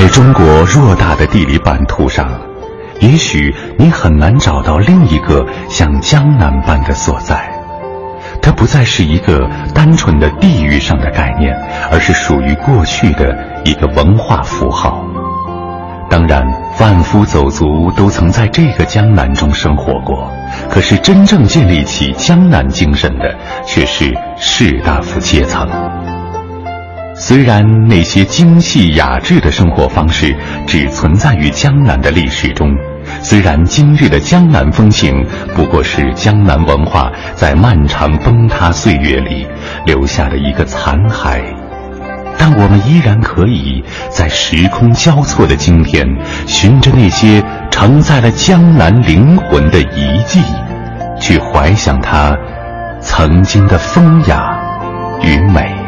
在中国偌大的地理版图上，也许你很难找到另一个像江南般的所在。它不再是一个单纯的地域上的概念，而是属于过去的一个文化符号。当然，万夫走卒都曾在这个江南中生活过。可是，真正建立起江南精神的，却是士大夫阶层。虽然那些精细雅致的生活方式只存在于江南的历史中，虽然今日的江南风情不过是江南文化在漫长崩塌岁月里留下的一个残骸，但我们依然可以在时空交错的今天，循着那些承载了江南灵魂的遗迹，去怀想它曾经的风雅与美。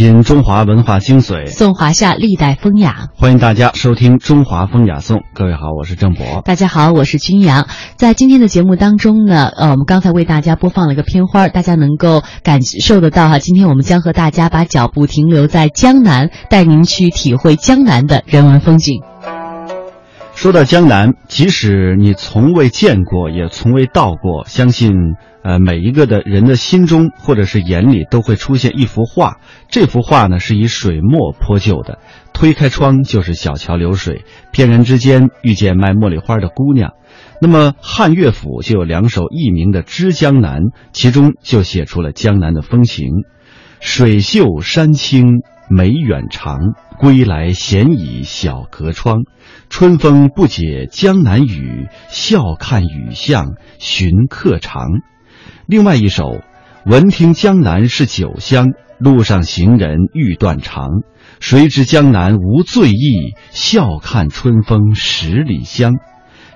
品中华文化精髓，颂华夏历代风雅。欢迎大家收听《中华风雅颂》。各位好，我是郑博。大家好，我是君阳。在今天的节目当中呢，呃，我们刚才为大家播放了一个片花，大家能够感受得到哈。今天我们将和大家把脚步停留在江南，带您去体会江南的人文风景。说到江南，即使你从未见过，也从未到过，相信。呃，每一个的人的心中或者是眼里都会出现一幅画，这幅画呢是以水墨泼就的。推开窗就是小桥流水，翩然之间遇见卖茉莉花的姑娘。那么汉乐府就有两首佚名的《知江南》，其中就写出了江南的风情：水秀山清梅远长，归来闲倚小阁窗。春风不解江南雨，笑看雨巷寻客长。另外一首，闻听江南是酒香，路上行人欲断肠。谁知江南无醉意，笑看春风十里香。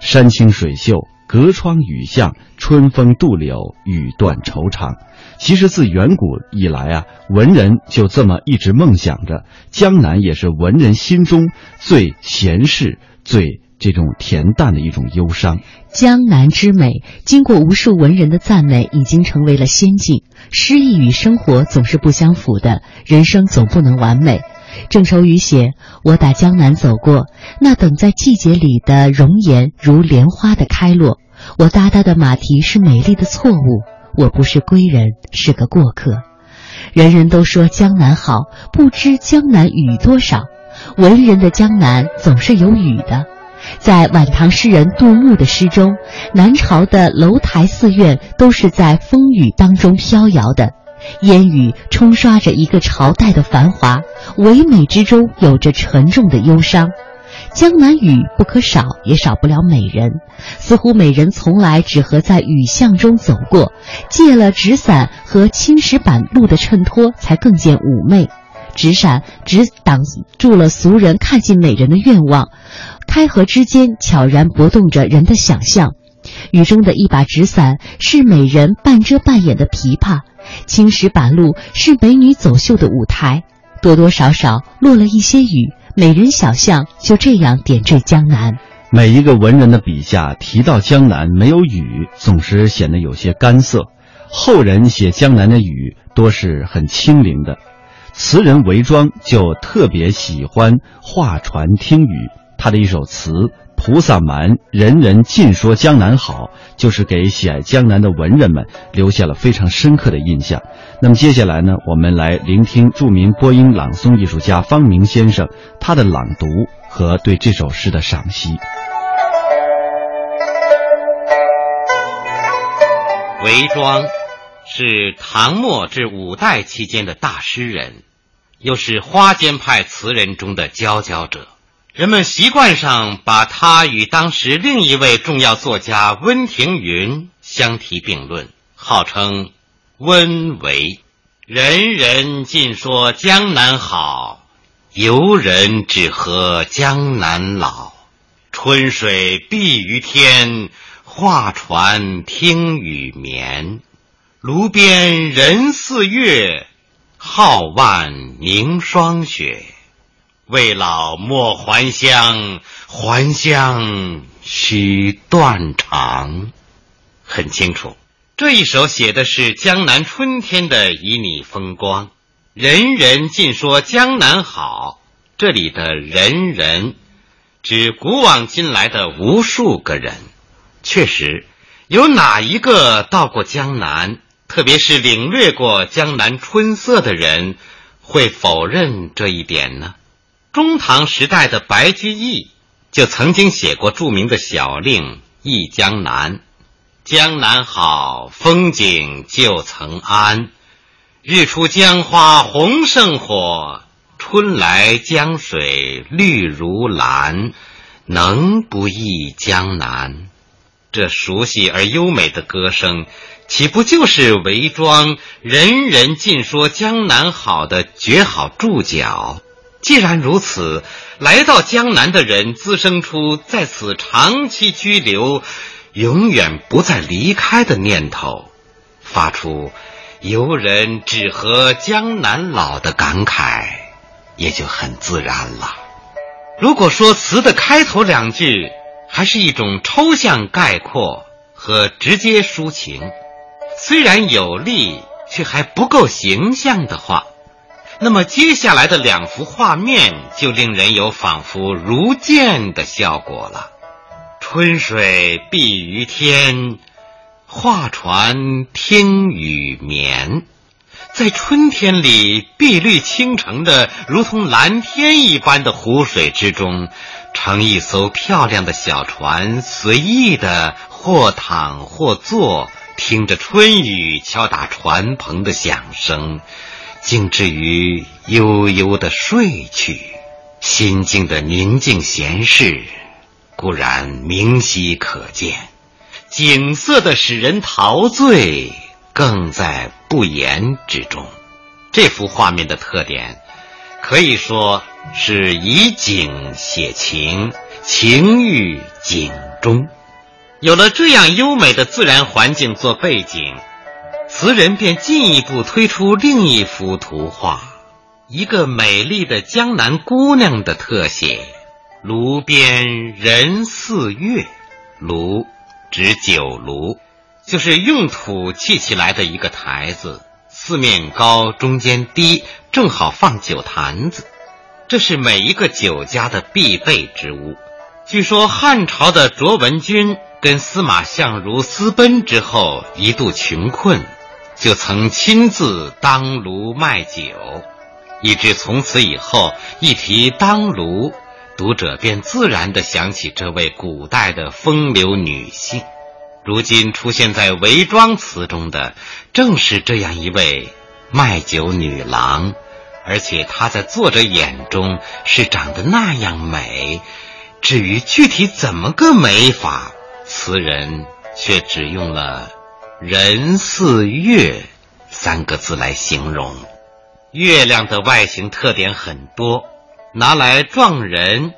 山清水秀，隔窗雨巷，春风渡柳，雨断愁肠。其实自远古以来啊，文人就这么一直梦想着，江南也是文人心中最闲适、最。这种恬淡的一种忧伤，江南之美，经过无数文人的赞美，已经成为了仙境。诗意与生活总是不相符的，人生总不能完美。郑愁予写：“我打江南走过，那等在季节里的容颜如莲花的开落。我搭搭的马蹄是美丽的错误，我不是归人，是个过客。人人都说江南好，不知江南雨多少。文人的江南总是有雨的。”在晚唐诗人杜牧的诗中，南朝的楼台寺院都是在风雨当中飘摇的，烟雨冲刷着一个朝代的繁华，唯美之中有着沉重的忧伤。江南雨不可少，也少不了美人。似乎美人从来只和在雨巷中走过，借了纸伞和青石板路的衬托，才更见妩媚。纸伞只挡住了俗人看见美人的愿望。开合之间，悄然搏动着人的想象。雨中的一把纸伞，是美人半遮半掩的琵琶；青石板路是美女走秀的舞台。多多少少落了一些雨，美人小巷就这样点缀江南。每一个文人的笔下提到江南，没有雨，总是显得有些干涩。后人写江南的雨，多是很清灵的。词人韦庄就特别喜欢画船听雨。他的一首词《菩萨蛮》，人人尽说江南好，就是给喜爱江南的文人们留下了非常深刻的印象。那么接下来呢，我们来聆听著名播音朗诵艺术家方明先生他的朗读和对这首诗的赏析。韦庄是唐末至五代期间的大诗人，又是花间派词人中的佼佼者。人们习惯上把他与当时另一位重要作家温庭筠相提并论，号称“温为”。人人尽说江南好，游人只合江南老。春水碧于天，画船听雨眠。炉边人似月，皓腕凝霜雪。未老莫还乡，还乡须断肠。很清楚，这一首写的是江南春天的旖旎风光。人人尽说江南好，这里的人人，指古往今来的无数个人。确实，有哪一个到过江南，特别是领略过江南春色的人，会否认这一点呢？中唐时代的白居易就曾经写过著名的小令《忆江南》：“江南好，风景旧曾谙。日出江花红胜火，春来江水绿如蓝。能不忆江南？”这熟悉而优美的歌声，岂不就是韦庄“人人尽说江南好”的绝好注脚？既然如此，来到江南的人滋生出在此长期居留、永远不再离开的念头，发出“游人只合江南老”的感慨，也就很自然了。如果说词的开头两句还是一种抽象概括和直接抒情，虽然有力，却还不够形象的话。那么接下来的两幅画面就令人有仿佛如见的效果了。春水碧于天，画船听雨眠。在春天里，碧绿倾城的如同蓝天一般的湖水之中，乘一艘漂亮的小船，随意的或躺或坐，听着春雨敲打船篷的响声。竟至于悠悠的睡去，心境的宁静闲适，固然明晰可见；景色的使人陶醉，更在不言之中。这幅画面的特点，可以说是以景写情，情寓景中。有了这样优美的自然环境做背景。词人便进一步推出另一幅图画，一个美丽的江南姑娘的特写。炉边人似月，炉指酒炉，就是用土砌起来的一个台子，四面高，中间低，正好放酒坛子。这是每一个酒家的必备之物。据说汉朝的卓文君跟司马相如私奔之后，一度穷困。就曾亲自当炉卖酒，以致从此以后一提当炉，读者便自然地想起这位古代的风流女性。如今出现在韦庄词中的，正是这样一位卖酒女郎，而且她在作者眼中是长得那样美。至于具体怎么个美法，词人却只用了。人似月三个字来形容，月亮的外形特点很多，拿来撞人，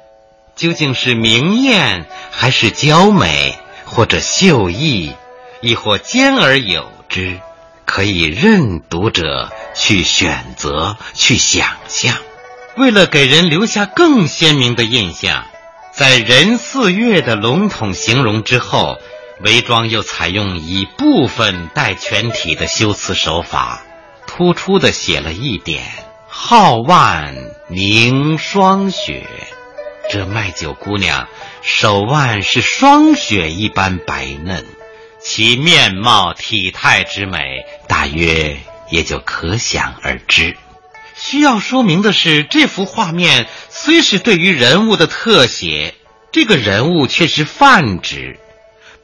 究竟是明艳还是娇美，或者秀逸，亦或兼而有之，可以任读者去选择去想象。为了给人留下更鲜明的印象，在人似月的笼统形容之后。韦庄又采用以部分代全体的修辞手法，突出的写了一点：“皓腕凝霜雪。”这卖酒姑娘手腕是霜雪一般白嫩，其面貌体态之美，大约也就可想而知。需要说明的是，这幅画面虽是对于人物的特写，这个人物却是泛指。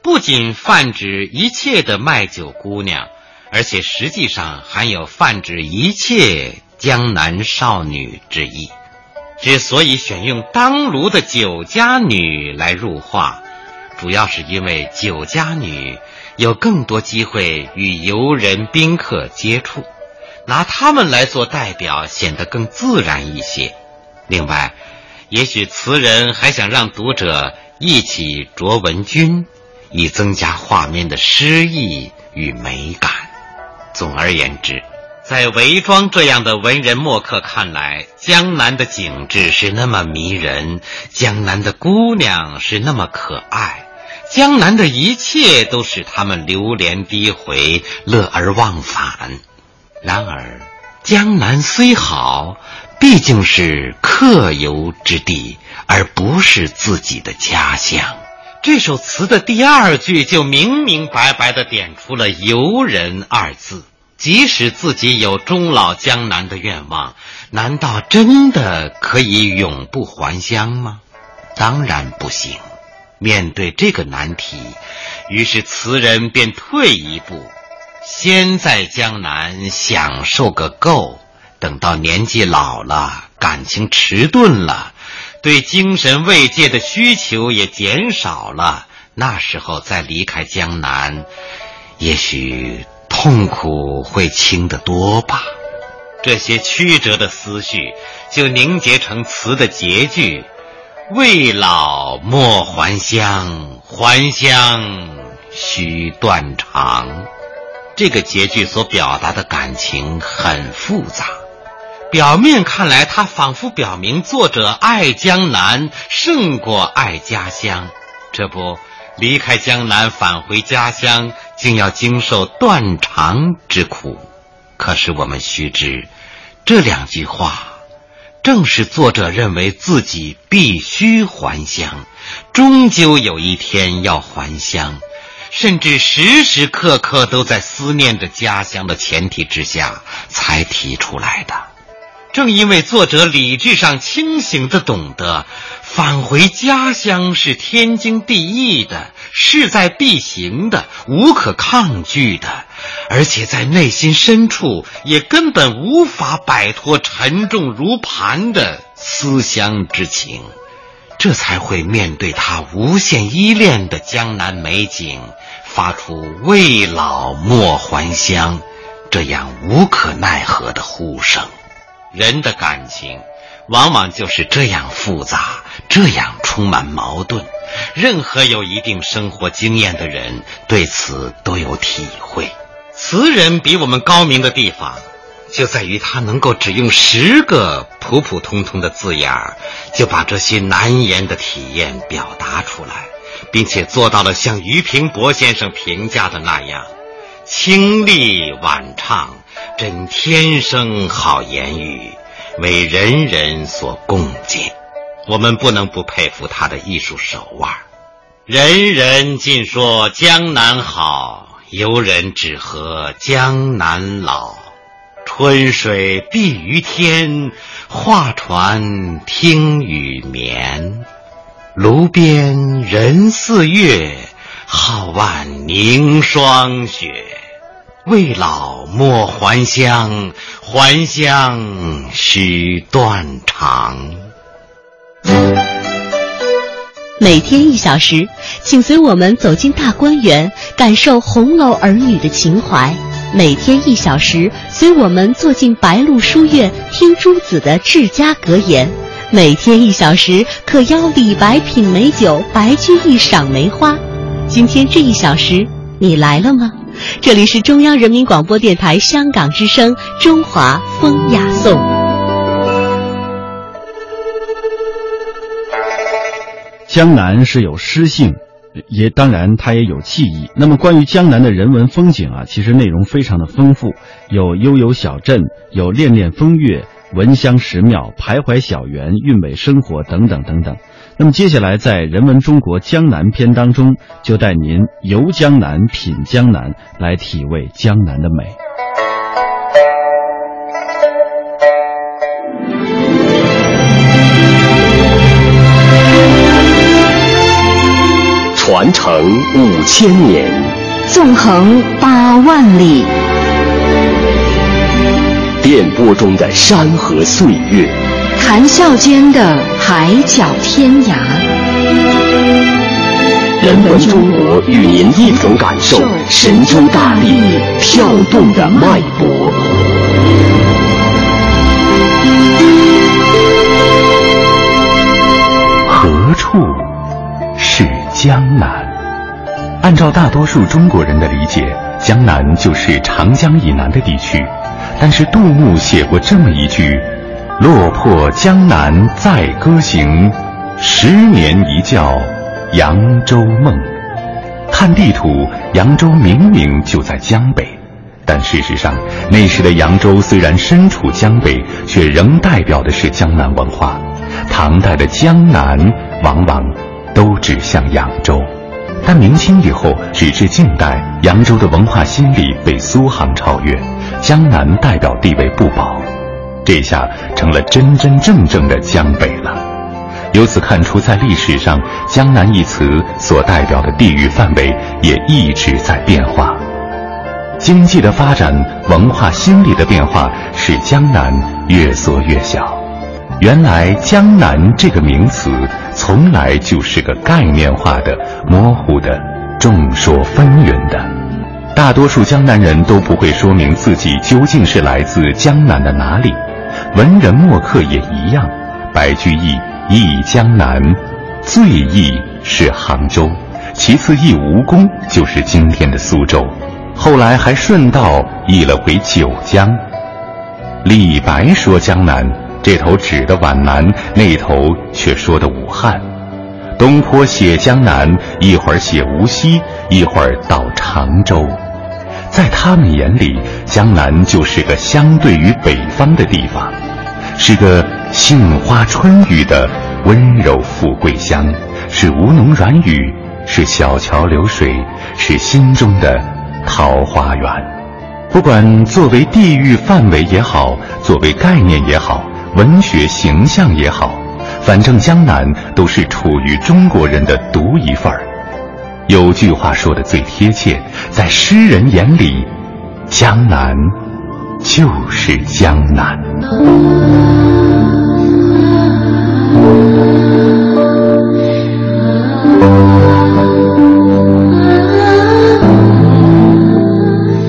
不仅泛指一切的卖酒姑娘，而且实际上含有泛指一切江南少女之意。之所以选用当炉的酒家女来入画，主要是因为酒家女有更多机会与游人宾客接触，拿她们来做代表显得更自然一些。另外，也许词人还想让读者一起卓文君。以增加画面的诗意与美感。总而言之，在韦庄这样的文人墨客看来，江南的景致是那么迷人，江南的姑娘是那么可爱，江南的一切都使他们流连低回，乐而忘返。然而，江南虽好，毕竟是客游之地，而不是自己的家乡。这首词的第二句就明明白白地点出了“游人”二字。即使自己有终老江南的愿望，难道真的可以永不还乡吗？当然不行。面对这个难题，于是词人便退一步，先在江南享受个够，等到年纪老了，感情迟钝了，对精神慰藉的需求也减少了，那时候再离开江南，也许。痛苦会轻得多吧？这些曲折的思绪就凝结成词的结句：“未老莫还乡，还乡须断肠。”这个结句所表达的感情很复杂。表面看来，他仿佛表明作者爱江南胜过爱家乡。这不。离开江南返回家乡，竟要经受断肠之苦。可是我们须知，这两句话，正是作者认为自己必须还乡，终究有一天要还乡，甚至时时刻刻都在思念着家乡的前提之下才提出来的。正因为作者理智上清醒的懂得。返回家乡是天经地义的，势在必行的，无可抗拒的，而且在内心深处也根本无法摆脱沉重如磐的思乡之情，这才会面对他无限依恋的江南美景，发出“未老莫还乡”这样无可奈何的呼声。人的感情。往往就是这样复杂，这样充满矛盾。任何有一定生活经验的人对此都有体会。词人比我们高明的地方，就在于他能够只用十个普普通通的字眼儿，就把这些难言的体验表达出来，并且做到了像俞平伯先生评价的那样：清丽婉畅，真天生好言语。为人人所共敬，我们不能不佩服他的艺术手腕。人人尽说江南好，游人只合江南老。春水碧于天，画船听雨眠。炉边人似月，皓腕凝霜雪。未老莫还乡，还乡须断肠。每天一小时，请随我们走进大观园，感受红楼儿女的情怀；每天一小时，随我们坐进白鹿书院，听朱子的治家格言；每天一小时，可邀李白品美酒，白居易赏梅花。今天这一小时，你来了吗？这里是中央人民广播电台香港之声《中华风雅颂》。江南是有诗性，也当然它也有记忆。那么关于江南的人文风景啊，其实内容非常的丰富，有悠游小镇，有恋恋风月。闻香石庙、徘徊小园、韵味生活等等等等。那么接下来在《人文中国江南篇》当中，就带您游江南、品江南，来体味江南的美。传承五千年，纵横八万里。电波中的山河岁月，谈笑间的海角天涯。人文中国与您一同感受神州大地跳动的脉搏。何处是江南？按照大多数中国人的理解，江南就是长江以南的地区。但是杜牧写过这么一句：“落魄江南再歌行，十年一觉扬州梦。”看地图，扬州明明就在江北，但事实上，那时的扬州虽然身处江北，却仍代表的是江南文化。唐代的江南往往都指向扬州，但明清以后，直至近代，扬州的文化心理被苏杭超越，江南代表地位不保，这下成了真真正正的江北了。由此看出，在历史上，“江南”一词所代表的地域范围也一直在变化。经济的发展、文化心理的变化，使江南越缩越小。原来“江南”这个名词从来就是个概念化的、模糊的、众说纷纭的。大多数江南人都不会说明自己究竟是来自江南的哪里。文人墨客也一样。白居易忆江南，最忆是杭州，其次忆吴宫，就是今天的苏州。后来还顺道忆了回九江。李白说江南。这头指的皖南，那头却说的武汉。东坡写江南，一会儿写无锡，一会儿到常州。在他们眼里，江南就是个相对于北方的地方，是个杏花春雨的温柔富贵乡，是吴侬软语，是小桥流水，是心中的桃花源。不管作为地域范围也好，作为概念也好。文学形象也好，反正江南都是处于中国人的独一份儿。有句话说的最贴切，在诗人眼里，江南就是江南。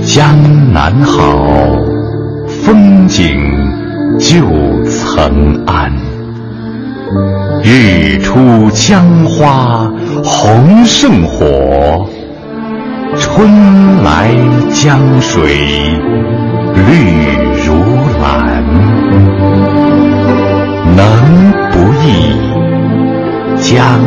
江南好，风景旧曾谙，日出江花红胜火，春来江水绿如蓝。能不忆江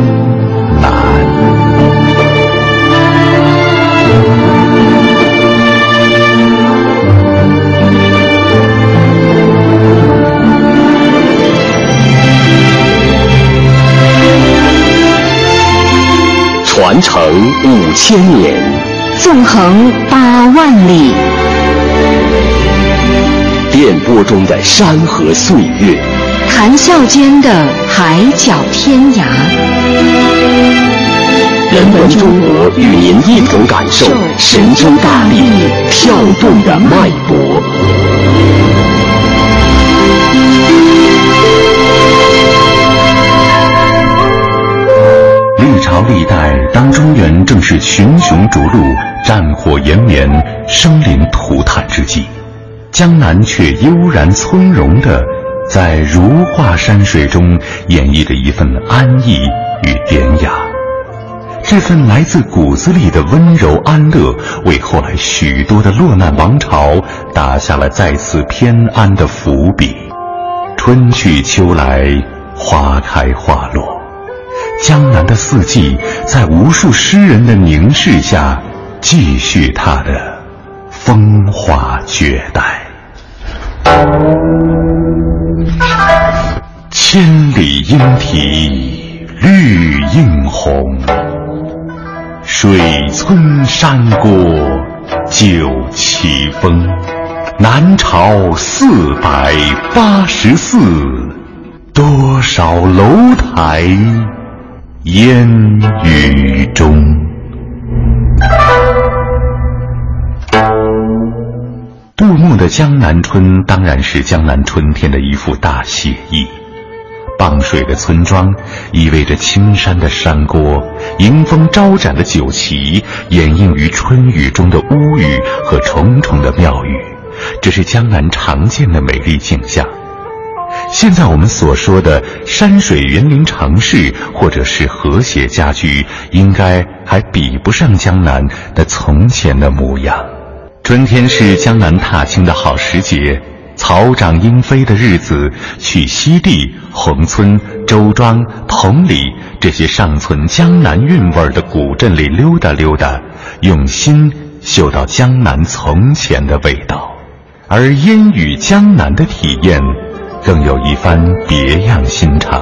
传承五千年，纵横八万里，电波中的山河岁月，谈笑间的海角天涯。人文中国与您一同感受神州大地跳动的脉搏。是群雄逐鹿、战火延绵、生灵涂炭之际，江南却悠然从容地在如画山水中演绎着一份安逸与典雅。这份来自骨子里的温柔安乐，为后来许多的落难王朝打下了再次偏安的伏笔。春去秋来，花开花落。江南的四季，在无数诗人的凝视下，继续它的风华绝代。千里莺啼绿映红，水村山郭酒旗风。南朝四百八十寺，多少楼台。烟雨中，杜牧的《江南春》当然是江南春天的一幅大写意。傍水的村庄，意味着青山的山郭，迎风招展的酒旗，掩映于春雨中的屋宇和重重的庙宇，这是江南常见的美丽景象。现在我们所说的山水园林城市，或者是和谐家居，应该还比不上江南的从前的模样。春天是江南踏青的好时节，草长莺飞的日子，去西递、宏村、周庄、同里这些尚存江南韵味的古镇里溜达溜达，用心嗅到江南从前的味道。而烟雨江南的体验，更有一番别样心肠。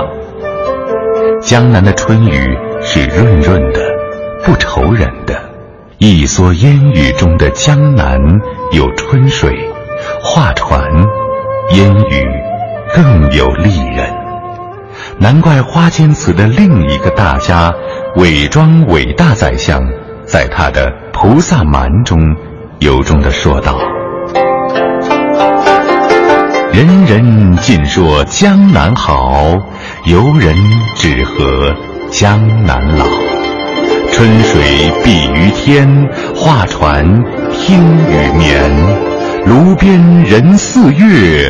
江南的春雨是润润的，不愁人的。一蓑烟雨中的江南有春水，画船，烟雨更有丽人。难怪花间词的另一个大家，伪装伟大宰相，在他的《菩萨蛮》中，由衷地说道：“人人尽说江南好，游人只合江南老。”春水碧于天，画船听雨眠。炉边人似月，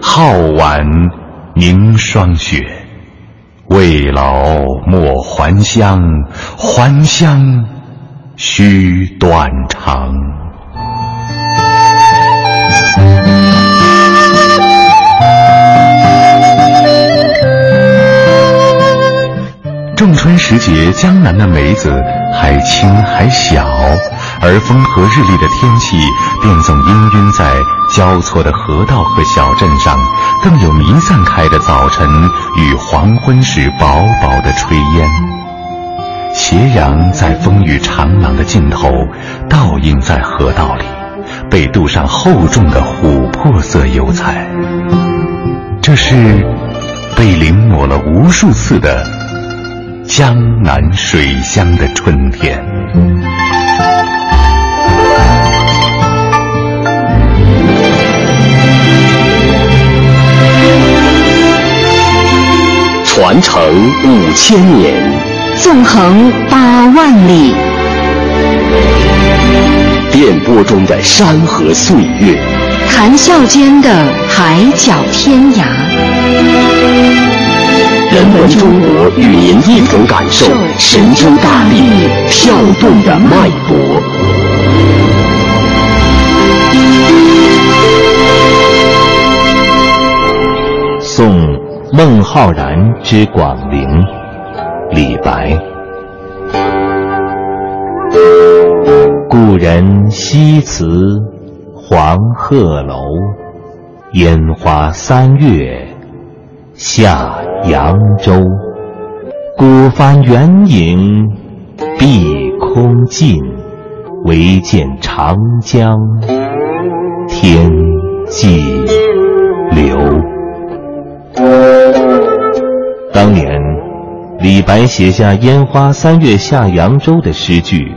皓腕凝霜雪。未老莫还乡，还乡须断肠。仲春时节，江南的梅子还青还小，而风和日丽的天气便总氤氲在交错的河道和小镇上，更有弥散开的早晨与黄昏时薄薄的炊烟。斜阳在风雨长廊的尽头倒映在河道里，被镀上厚重的琥珀色油彩。这是被临摹了无数次的。江南水乡的春天，传承五千年，纵横八万里，电波中的山河岁月，谈笑间的海角天涯。人文中国与您一同感受神州大地跳动的脉搏。送孟浩然之广陵，李白。故人西辞黄鹤楼，烟花三月下。扬州，孤帆远影碧空尽，唯见长江天际流。当年，李白写下“烟花三月下扬州”的诗句，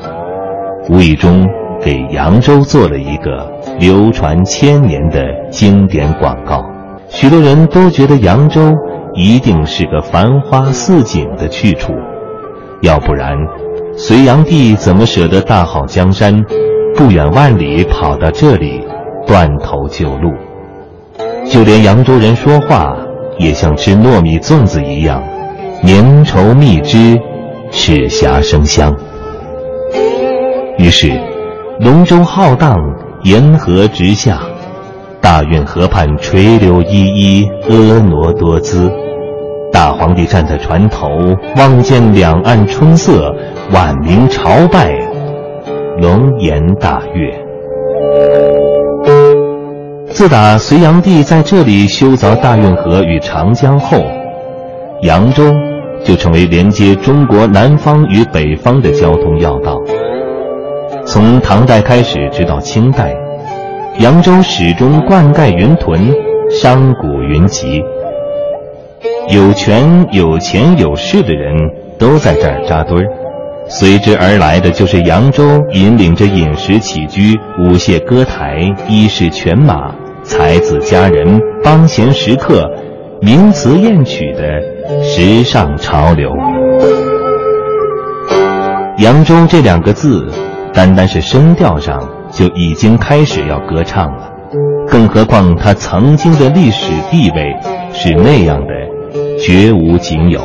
无意中给扬州做了一个流传千年的经典广告。许多人都觉得扬州。一定是个繁花似锦的去处，要不然，隋炀帝怎么舍得大好江山，不远万里跑到这里断头救路？就连扬州人说话也像吃糯米粽子一样，绵稠蜜汁，齿颊生香。于是，龙舟浩荡，沿河直下，大运河畔垂柳依依，婀娜多姿。大皇帝站在船头，望见两岸春色，晚明朝拜，龙颜大悦。自打隋炀帝在这里修凿大运河与长江后，扬州就成为连接中国南方与北方的交通要道。从唐代开始，直到清代，扬州始终灌溉云屯，商贾云集。有权有钱有势的人都在这儿扎堆儿，随之而来的就是扬州引领着饮食起居、舞榭歌台、衣饰犬马、才子佳人、帮闲食客、名词艳曲的时尚潮流。扬州这两个字，单单是声调上就已经开始要歌唱了，更何况它曾经的历史地位是那样的。绝无仅有。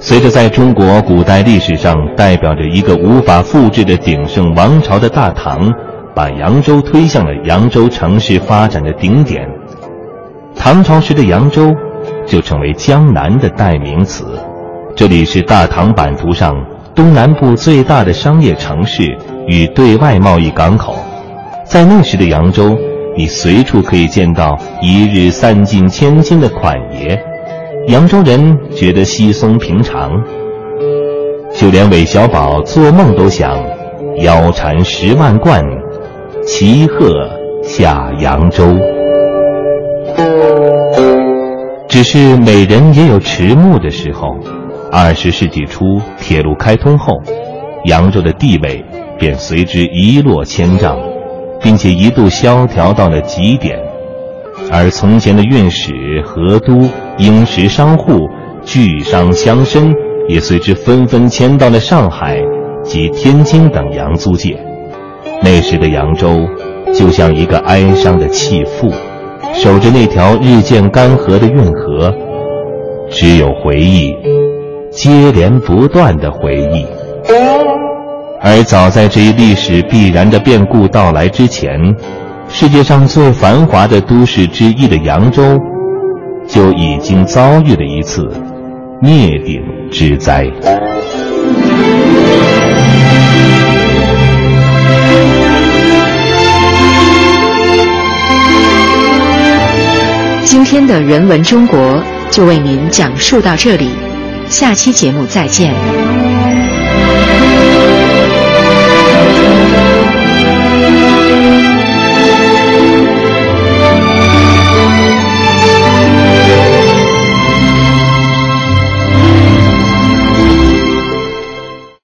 随着在中国古代历史上代表着一个无法复制的鼎盛王朝的大唐，把扬州推向了扬州城市发展的顶点，唐朝时的扬州就成为江南的代名词。这里是大唐版图上东南部最大的商业城市与对外贸易港口。在那时的扬州，你随处可以见到一日散尽千金的款爷。扬州人觉得稀松平常，就连韦小宝做梦都想腰缠十万贯，骑鹤下扬州。只是美人也有迟暮的时候。二十世纪初，铁路开通后，扬州的地位便随之一落千丈，并且一度萧条到了极点。而从前的运使、河都、英石商户、巨商乡绅，也随之纷纷迁到了上海及天津等洋租界。那时的扬州，就像一个哀伤的弃妇，守着那条日渐干涸的运河，只有回忆，接连不断的回忆。而早在这一历史必然的变故到来之前。世界上最繁华的都市之一的扬州，就已经遭遇了一次灭顶之灾。今天的人文中国就为您讲述到这里，下期节目再见。